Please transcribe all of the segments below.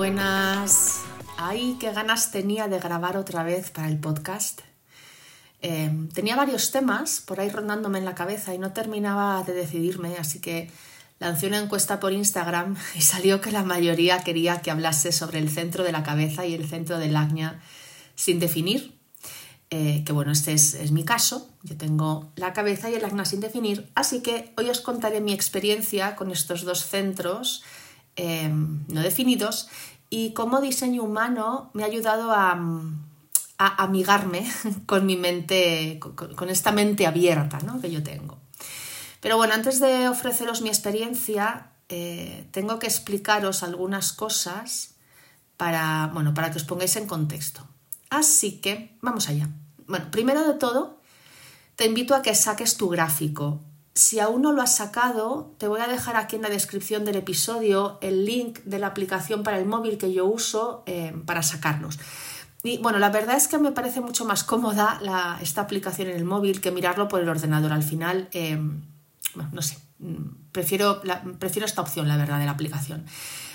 Buenas. Ay, qué ganas tenía de grabar otra vez para el podcast. Em, tenía varios temas por ahí rondándome en la cabeza y no terminaba de decidirme, así que lancé una encuesta por Instagram y salió que la mayoría quería que hablase sobre el centro de la cabeza y el centro del acña sin definir. Eh, que bueno, este es, mi caso. Yo tengo la cabeza y el acna sin definir, así que hoy os contaré mi experiencia con estos dos centros em, no definidos y cómo diseño humano me ha ayudado a, amigarme con mi mente, con, esta mente abierta que yo tengo. Pero bueno, antes de ofreceros mi experiencia, eh, tengo que explicaros algunas cosas para, bueno, para que os pongáis en contexto. Así que vamos allá. Bueno, primero de todo, te invito a que saques tu gráfico. Si aún no lo has sacado, te voy a dejar aquí en la descripción del episodio el link de la aplicación para el móvil que yo uso eh, para sacarlos. Y bueno, la verdad es que me parece mucho más cómoda esta aplicación en el móvil que mirarlo por el ordenador. Al final, eh, bueno, no sé, mm, prefiero, prefiero esta opción, la verdad, de la aplicación.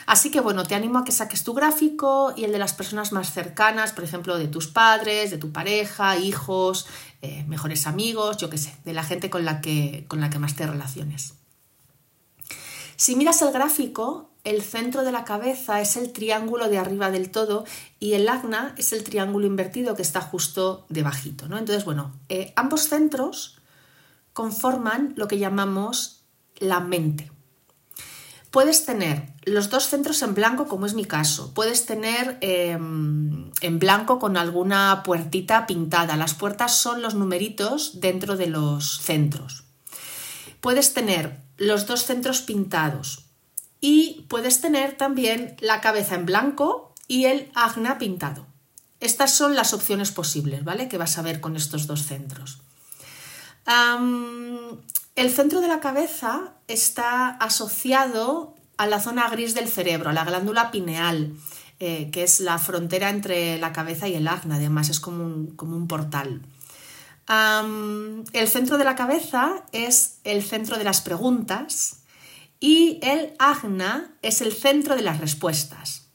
Así que bueno, te animo a que saques tu gráfico y el de las personas más cercanas, por ejemplo, de tus padres, de tu pareja, hijos, eh, mejores amigos, yo qué sé, de la gente con la que, con la que más te relaciones. Si miras el gráfico, el centro de la cabeza es el triángulo de arriba del todo y el agna es el triángulo invertido que está justo debajito. ¿no? Entonces, bueno, eh, ambos centros conforman lo que llamamos la mente. Puedes tener los dos centros en blanco, como es mi caso. Puedes tener em, en blanco con alguna puertita pintada. Las puertas son los numeritos dentro de los centros. Puedes tener los dos centros pintados. Y puedes tener también la cabeza en blanco y el agna pintado. Estas son las opciones posibles, ¿vale? Que vas a ver con estos dos centros. El centro de la cabeza está asociado a la zona gris del cerebro, la glándula pineal, eh, que es la frontera entre la cabeza y el acna, además es como un, portal. el centro de la cabeza es el centro de las preguntas y el agna es el centro de las respuestas.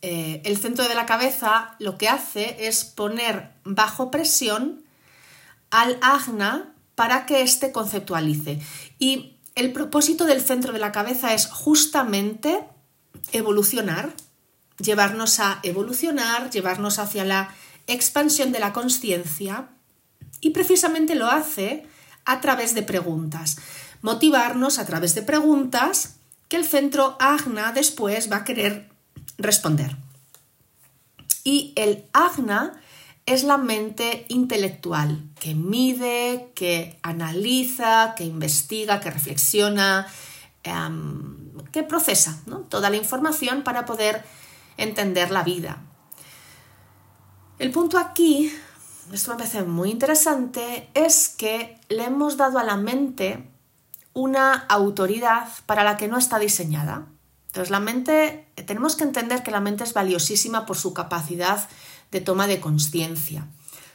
Eh, el centro de la cabeza lo que hace es poner bajo presión al agna para que éste conceptualice. Y el propósito del centro de la cabeza es justamente evolucionar, llevarnos a evolucionar, llevarnos hacia la expansión de la conciencia y precisamente lo hace a través de preguntas. Motivarnos a través de preguntas que el centro agna después va a querer responder. Y el agna es la mente intelectual que mide, que analiza, que investiga, que reflexiona, em, que procesa toda la información para poder entender la vida. El punto aquí, esto me parece muy interesante, es que le hemos dado a la mente una autoridad para la que no está diseñada. Entonces la mente, tenemos que entender que la mente es valiosísima por su capacidad de toma de conciencia.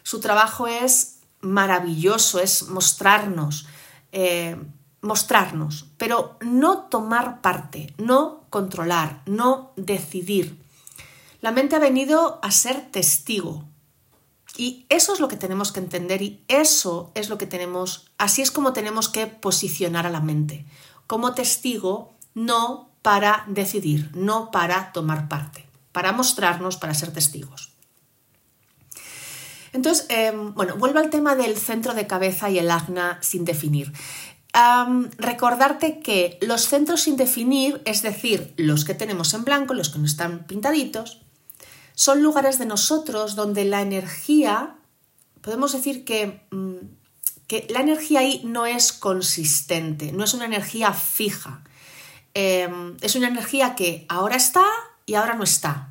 Su trabajo es maravilloso, es mostrarnos, eh, mostrarnos, pero no tomar parte, no controlar, no decidir. La mente ha venido a ser testigo. Y eso es lo que tenemos que entender y eso es lo que tenemos, así es como tenemos que posicionar a la mente, como testigo, no para decidir, no para tomar parte, para mostrarnos, para ser testigos. Entonces, em, bueno, vuelvo al tema del centro de cabeza y el acna sin definir. recordarte que los centros sin definir, es decir, los que tenemos en blanco, los que no están pintaditos, son lugares de nosotros donde la energía, podemos decir que, mm, que la energía ahí no es consistente, no es una energía fija. Em, es una energía que ahora está y ahora no está.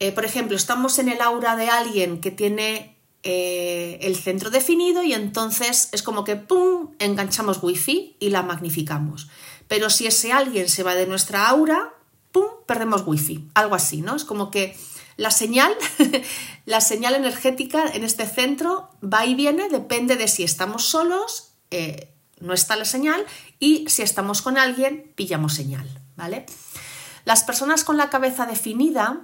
Eh, por ejemplo, estamos en el aura de alguien que tiene eh, el centro definido y entonces es como que ¡pum! enganchamos wifi y la magnificamos. Pero si ese alguien se va de nuestra aura, ¡pum! perdemos wifi. Algo así, ¿no? Es como que la señal, la señal energética en este centro va y viene, depende de si estamos solos, eh, no está la señal, y si estamos con alguien, pillamos señal, ¿vale? Las personas con la cabeza definida,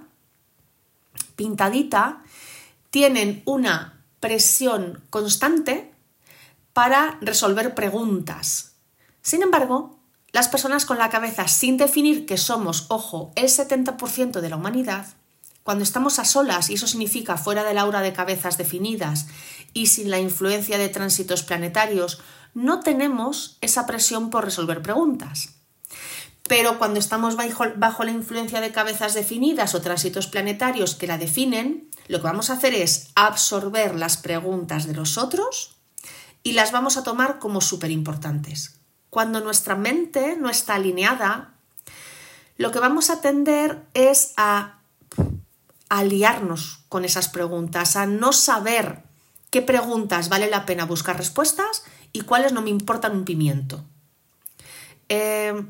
pintadita, tienen una presión constante para resolver preguntas. Sin embargo, las personas con la cabeza sin definir que somos, ojo, el 70% de la humanidad, cuando estamos a solas, y eso significa fuera del aura de cabezas definidas y sin la influencia de tránsitos planetarios, no tenemos esa presión por resolver preguntas. Pero cuando estamos bajo, la influencia de cabezas definidas o tránsitos planetarios que la definen, lo que vamos a hacer es absorber las preguntas de los otros y las vamos a tomar como súper importantes. Cuando nuestra mente no está alineada, lo que vamos a tender es a a liarnos con esas preguntas, a no saber qué preguntas vale la pena buscar respuestas y cuáles no me importan un pimiento. Eh,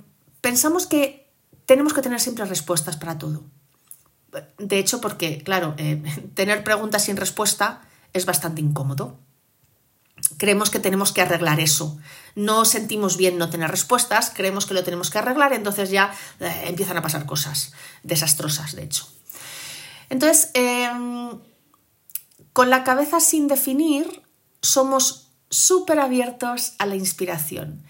pensamos que tenemos que tener siempre respuestas para todo. De hecho, porque, claro, eh, tener preguntas sin respuesta es bastante incómodo. Creemos que tenemos que arreglar eso. No sentimos bien no tener respuestas, creemos que lo tenemos que arreglar, entonces ya eh, empiezan a pasar cosas desastrosas, de hecho. Entonces, em, con la cabeza sin definir, somos súper abiertos a la inspiración.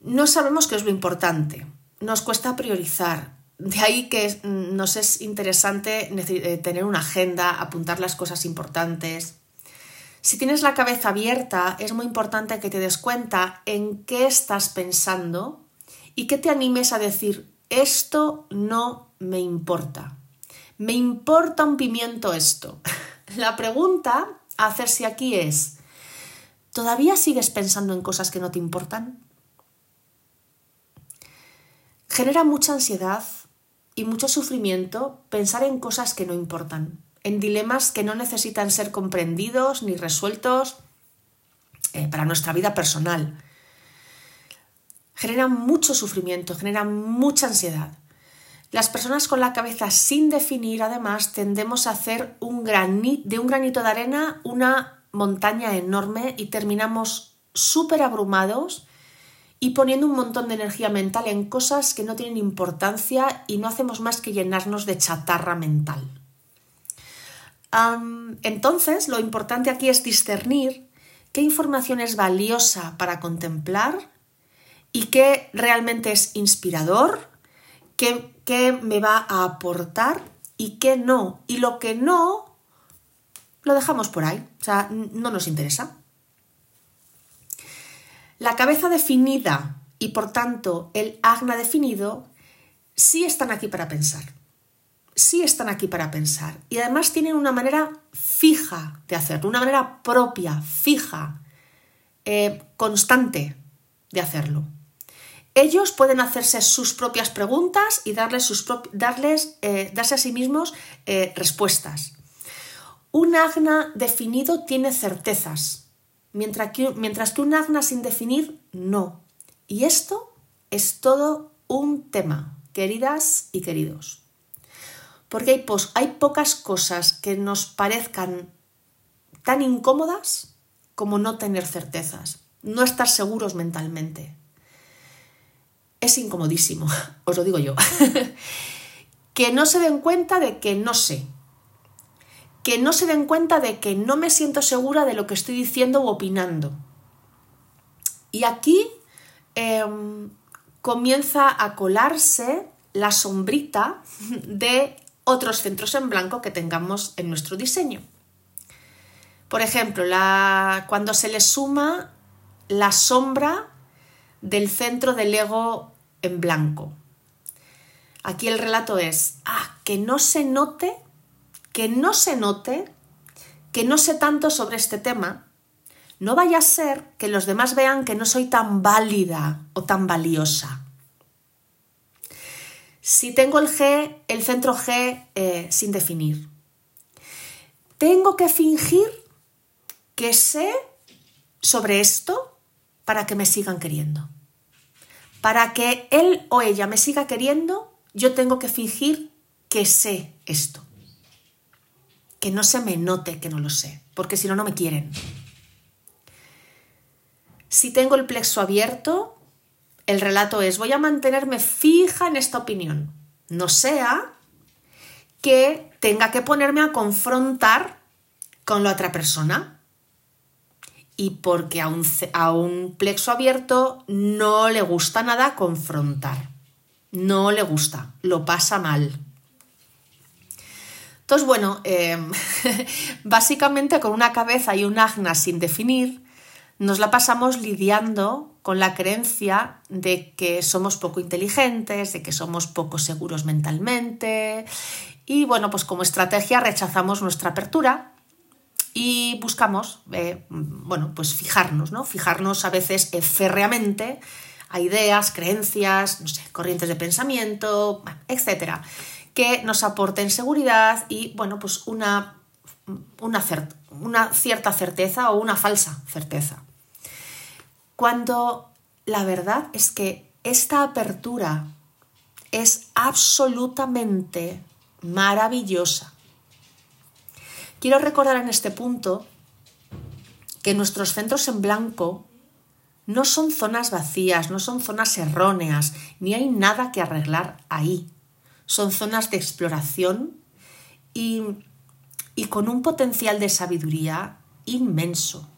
No sabemos qué es lo importante, nos cuesta priorizar. De ahí que nos es interesante eh, tener una agenda, apuntar las cosas importantes. Si tienes la cabeza abierta, es muy importante que te des cuenta en qué estás pensando y que te animes a decir, esto no me importa. Me importa un pimiento esto. La pregunta a hacerse aquí es, ¿todavía sigues pensando en cosas que no te importan? Genera mucha ansiedad y mucho sufrimiento pensar en cosas que no importan, en dilemas que no necesitan ser comprendidos ni resueltos eh, para nuestra vida personal. Genera mucho sufrimiento, genera mucha ansiedad. Las personas con la cabeza sin definir, además, tendemos a hacer un de un granito de arena una montaña enorme y terminamos súper abrumados y poniendo un montón de energía mental en cosas que no tienen importancia y no hacemos más que llenarnos de chatarra mental. entonces, lo importante aquí es discernir qué información es valiosa para contemplar y qué realmente es inspirador, qué qué me va a aportar y qué no. Y lo que no, lo dejamos por ahí. O sea, no nos interesa. La cabeza definida y por tanto el agna definido sí están aquí para pensar. Sí están aquí para pensar. Y además tienen una manera fija de hacerlo, una manera propia, fija, eh, constante de hacerlo ellos pueden hacerse sus propias preguntas y darles, sus darles eh, darse a sí mismos eh, respuestas. Un agna definido tiene certezas, mientras que, mientras que un sin definir no. Y esto es todo un tema, queridas y queridos. Porque hay, hay pocas cosas que nos parezcan tan incómodas como no tener certezas, no estar seguros mentalmente es incomodísimo, os lo digo yo. que no se den cuenta de que no sé. Que no se den cuenta de que no me siento segura de lo que estoy diciendo u opinando. Y aquí em, comienza a colarse la sombrita de otros centros en blanco que tengamos en nuestro diseño. Por ejemplo, la, cuando se le suma la sombra del centro del ego en blanco. Aquí el relato es, ah, que no se note, que no se note, que no sé tanto sobre este tema, no vaya a ser que los demás vean que no soy tan válida o tan valiosa. Si tengo el G, el centro G eh, sin definir, tengo que fingir que sé sobre esto para que me sigan queriendo. Para que él o ella me siga queriendo, yo tengo que fingir que sé esto. Que no se me note que no lo sé, porque si no, no me quieren. Si tengo el plexo abierto, el relato es, voy a mantenerme fija en esta opinión. no sea que tenga que ponerme a confrontar con la otra persona. Y porque a un, a un plexo abierto no le gusta nada confrontar. No le gusta, lo pasa mal. Entonces, bueno, em, básicamente con una cabeza y un agna sin definir, nos la pasamos lidiando con la creencia de que somos poco inteligentes, de que somos poco seguros mentalmente y bueno, pues como estrategia rechazamos nuestra apertura y buscamos, eh, bueno, pues fijarnos, ¿no? Fijarnos a veces férreamente a ideas, creencias, no sé, corrientes de pensamiento, etcétera, que nos aporten seguridad y, bueno, pues una, una, una cierta certeza o una falsa certeza. Cuando la verdad es que esta apertura es absolutamente maravillosa. Quiero recordar en este punto que nuestros centros en blanco no son zonas vacías, no son zonas erróneas, ni hay nada que arreglar ahí. Son zonas de exploración y, y con un potencial de sabiduría inmenso.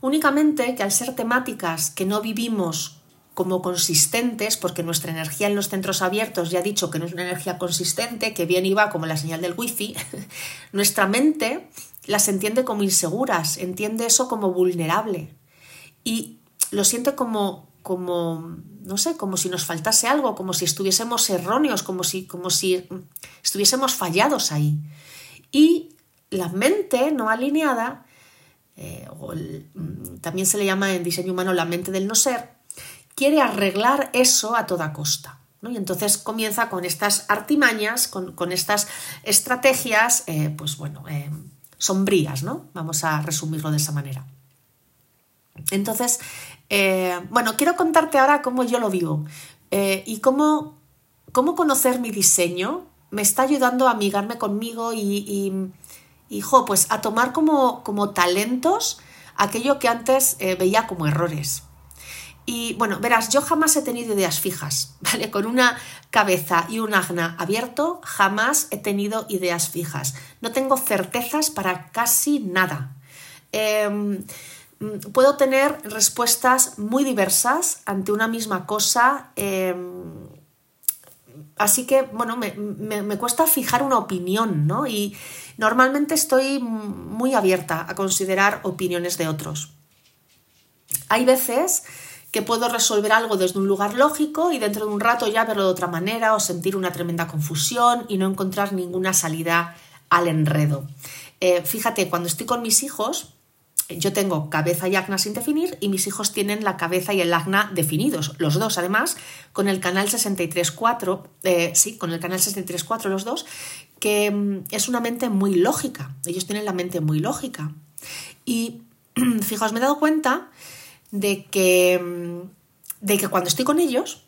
Únicamente que al ser temáticas que no vivimos como consistentes, porque nuestra energía en los centros abiertos ya ha dicho que no es una energía consistente, que bien iba como la señal del wifi, nuestra mente las entiende como inseguras, entiende eso como vulnerable y lo siente como, como no sé, como si nos faltase algo, como si estuviésemos erróneos, como si, como si estuviésemos fallados ahí. Y la mente no alineada eh, o mm, también se le llama en diseño humano la mente del no ser, quiere arreglar eso a toda costa. Y entonces comienza con estas artimañas, con, estas estrategias, eh, pues bueno, eh, sombrías, ¿no? Vamos a resumirlo de esa manera. Entonces, bueno, quiero contarte ahora cómo yo lo vivo y cómo, cómo conocer mi diseño me está ayudando a amigarme conmigo y hijo, pues a tomar como, como talentos aquello que antes eh, veía como errores. Y bueno, verás, yo jamás he tenido ideas fijas, ¿vale? Con una cabeza y un agna abierto, jamás he tenido ideas fijas. No tengo certezas para casi nada. Em, puedo tener respuestas muy diversas ante una misma cosa. Em, así que, bueno, me, me, cuesta fijar una opinión, ¿no? Y, Normalmente estoy muy abierta a considerar opiniones de otros. Hay veces que puedo resolver algo desde un lugar lógico y dentro de un rato ya verlo de otra manera o sentir una tremenda confusión y no encontrar ninguna salida al enredo. Eh, fíjate, cuando estoy con mis hijos, yo tengo cabeza y acna sin definir y mis hijos tienen la cabeza y el acna definidos, los dos además, con el canal 63.4, eh, sí, con el canal 63.4 los dos, que mm, es una mente muy lógica, ellos tienen la mente muy lógica. Y fijaos, me he dado cuenta de que, mm, de que cuando estoy con ellos,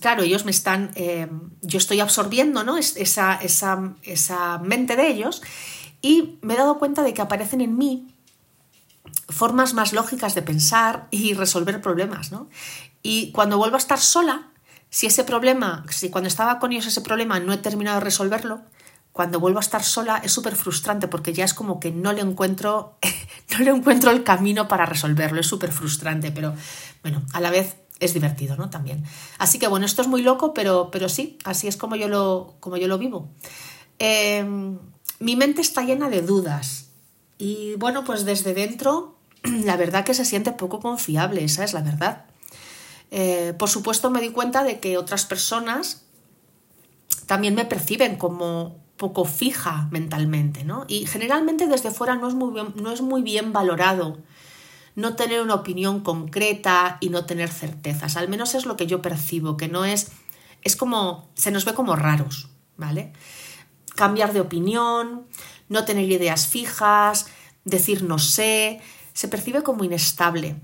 claro, ellos me están, eh, yo estoy absorbiendo ¿no? esa, esa, esa mente de ellos y me he dado cuenta de que aparecen en mí formas más lógicas de pensar y resolver problemas, ¿no? Y cuando vuelvo a estar sola, si ese problema, si cuando estaba con ellos ese problema no he terminado de resolverlo, cuando vuelvo a estar sola es súper frustrante porque ya es como que no le encuentro, no le encuentro el camino para resolverlo, es súper frustrante, pero bueno, a la vez es divertido, ¿no? También. Así que bueno, esto es muy loco, pero, pero sí, así es como yo lo, como yo lo vivo. Em, mi mente está llena de dudas y bueno, pues desde dentro la verdad que se siente poco confiable, esa es la verdad. Eh, por supuesto me di cuenta de que otras personas también me perciben como poco fija mentalmente, ¿no? Y generalmente desde fuera no es muy bien, no es muy bien valorado no tener una opinión concreta y no tener certezas. Al menos es lo que yo percibo, que no es, es como, se nos ve como raros, ¿vale? Cambiar de opinión, no tener ideas fijas, decir no sé, se percibe como inestable.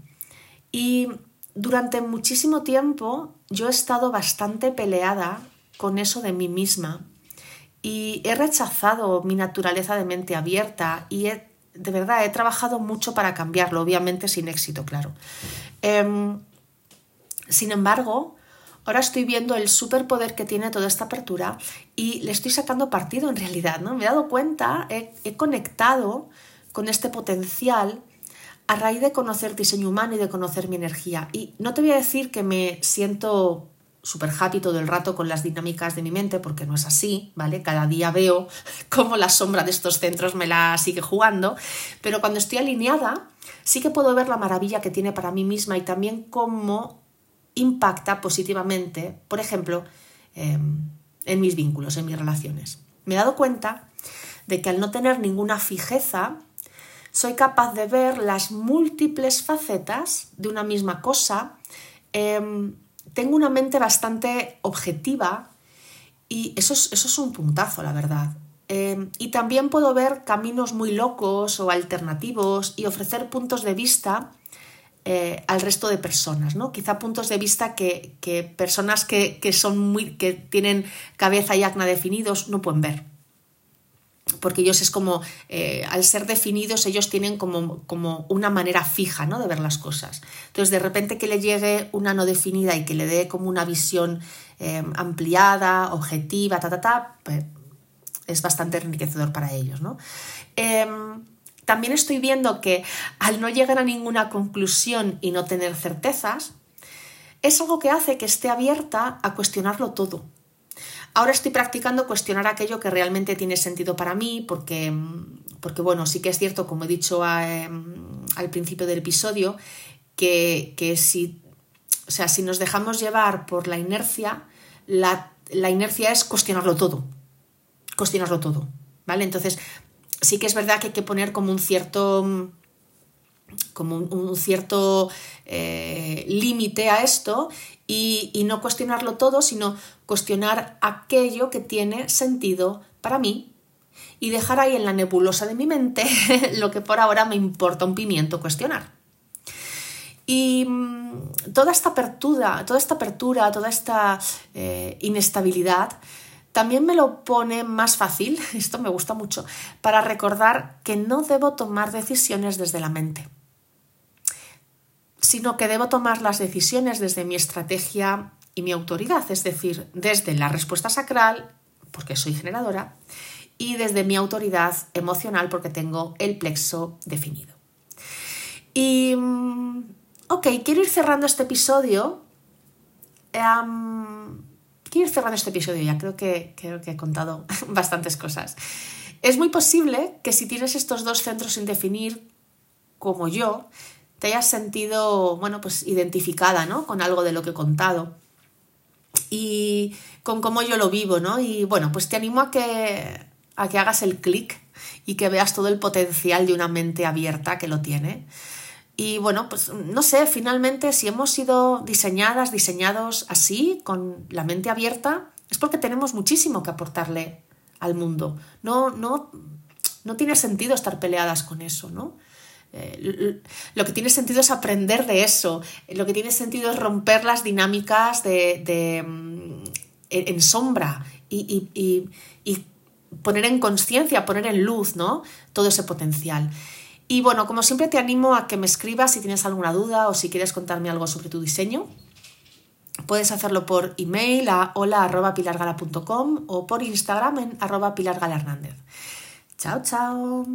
Y durante muchísimo tiempo yo he estado bastante peleada con eso de mí misma y he rechazado mi naturaleza de mente abierta y de verdad he trabajado mucho para cambiarlo, obviamente sin éxito, claro. Em, sin embargo, ahora estoy viendo el superpoder que tiene toda esta apertura y le estoy sacando partido en realidad, ¿no? Me he dado cuenta, he, he conectado con este potencial a raíz de conocer diseño humano y de conocer mi energía. Y no te voy a decir que me siento súper happy todo el rato con las dinámicas de mi mente, porque no es así, ¿vale? Cada día veo cómo la sombra de estos centros me la sigue jugando, pero cuando estoy alineada, sí que puedo ver la maravilla que tiene para mí misma y también cómo impacta positivamente, por ejemplo, em, en mis vínculos, en mis relaciones. Me he dado cuenta de que al no tener ninguna fijeza, soy capaz de ver las múltiples facetas de una misma cosa. Em, tengo una mente bastante objetiva y eso es, eso es un puntazo, la verdad. Em, y también puedo ver caminos muy locos o alternativos y ofrecer puntos de vista eh, al resto de personas, ¿no? Quizá puntos de vista que, personas que, son muy, que tienen cabeza y acna definidos no pueden ver porque ellos es como, eh, al ser definidos, ellos tienen como, como, una manera fija ¿no? de ver las cosas. Entonces, de repente que le llegue una no definida y que le dé como una visión eh, ampliada, objetiva, ta, ta, ta, pues, es bastante enriquecedor para ellos. ¿no? Em, también estoy viendo que al no llegar a ninguna conclusión y no tener certezas, es algo que hace que esté abierta a cuestionarlo todo Ahora estoy practicando cuestionar aquello que realmente tiene sentido para mí, porque, porque bueno, sí que es cierto, como he dicho em, al principio del episodio, que, si, o sea, si nos dejamos llevar por la inercia, la, inercia es cuestionarlo todo. Cuestionarlo todo. ¿Vale? Entonces, sí que es verdad que hay que poner como un cierto como un, cierto eh, límite a esto y, no cuestionarlo todo, sino cuestionar aquello que tiene sentido para mí y dejar ahí en la nebulosa de mi mente lo que por ahora me importa un pimiento cuestionar. Y mm, toda esta apertura, toda esta apertura, toda esta eh, inestabilidad, también me lo pone más fácil, esto me gusta mucho, para recordar que no debo tomar decisiones desde la mente sino que debo tomar las decisiones desde mi estrategia y mi autoridad, es decir, desde la respuesta sacral, porque soy generadora, y desde mi autoridad emocional, porque tengo el plexo definido. Y, mm, ok, quiero ir cerrando este episodio. quiero ir cerrando este episodio ya, creo que, creo que he contado bastantes cosas. Es muy posible que si tienes estos dos centros sin definir, como yo, te hayas sentido, bueno, pues identificada, ¿no? Con algo de lo que he contado y con cómo yo lo vivo, ¿no? Y bueno, pues te animo a que, a que hagas el clic y que veas todo el potencial de una mente abierta que lo tiene. Y bueno, pues no sé, finalmente si hemos sido diseñadas, diseñados así, con la mente abierta, es porque tenemos muchísimo que aportarle al mundo. No, no, no tiene sentido estar peleadas con eso, ¿no? Eh, lo que tiene sentido es aprender de eso, lo que tiene sentido es romper las dinámicas de, mm, en sombra y, poner en conciencia, poner en luz ¿no? todo ese potencial. Y bueno, como siempre te animo a que me escribas si tienes alguna duda o si quieres contarme algo sobre tu diseño. Puedes hacerlo por email a hola.pilargala.com o por Instagram en arroba pilargalahernández. Chao, chao.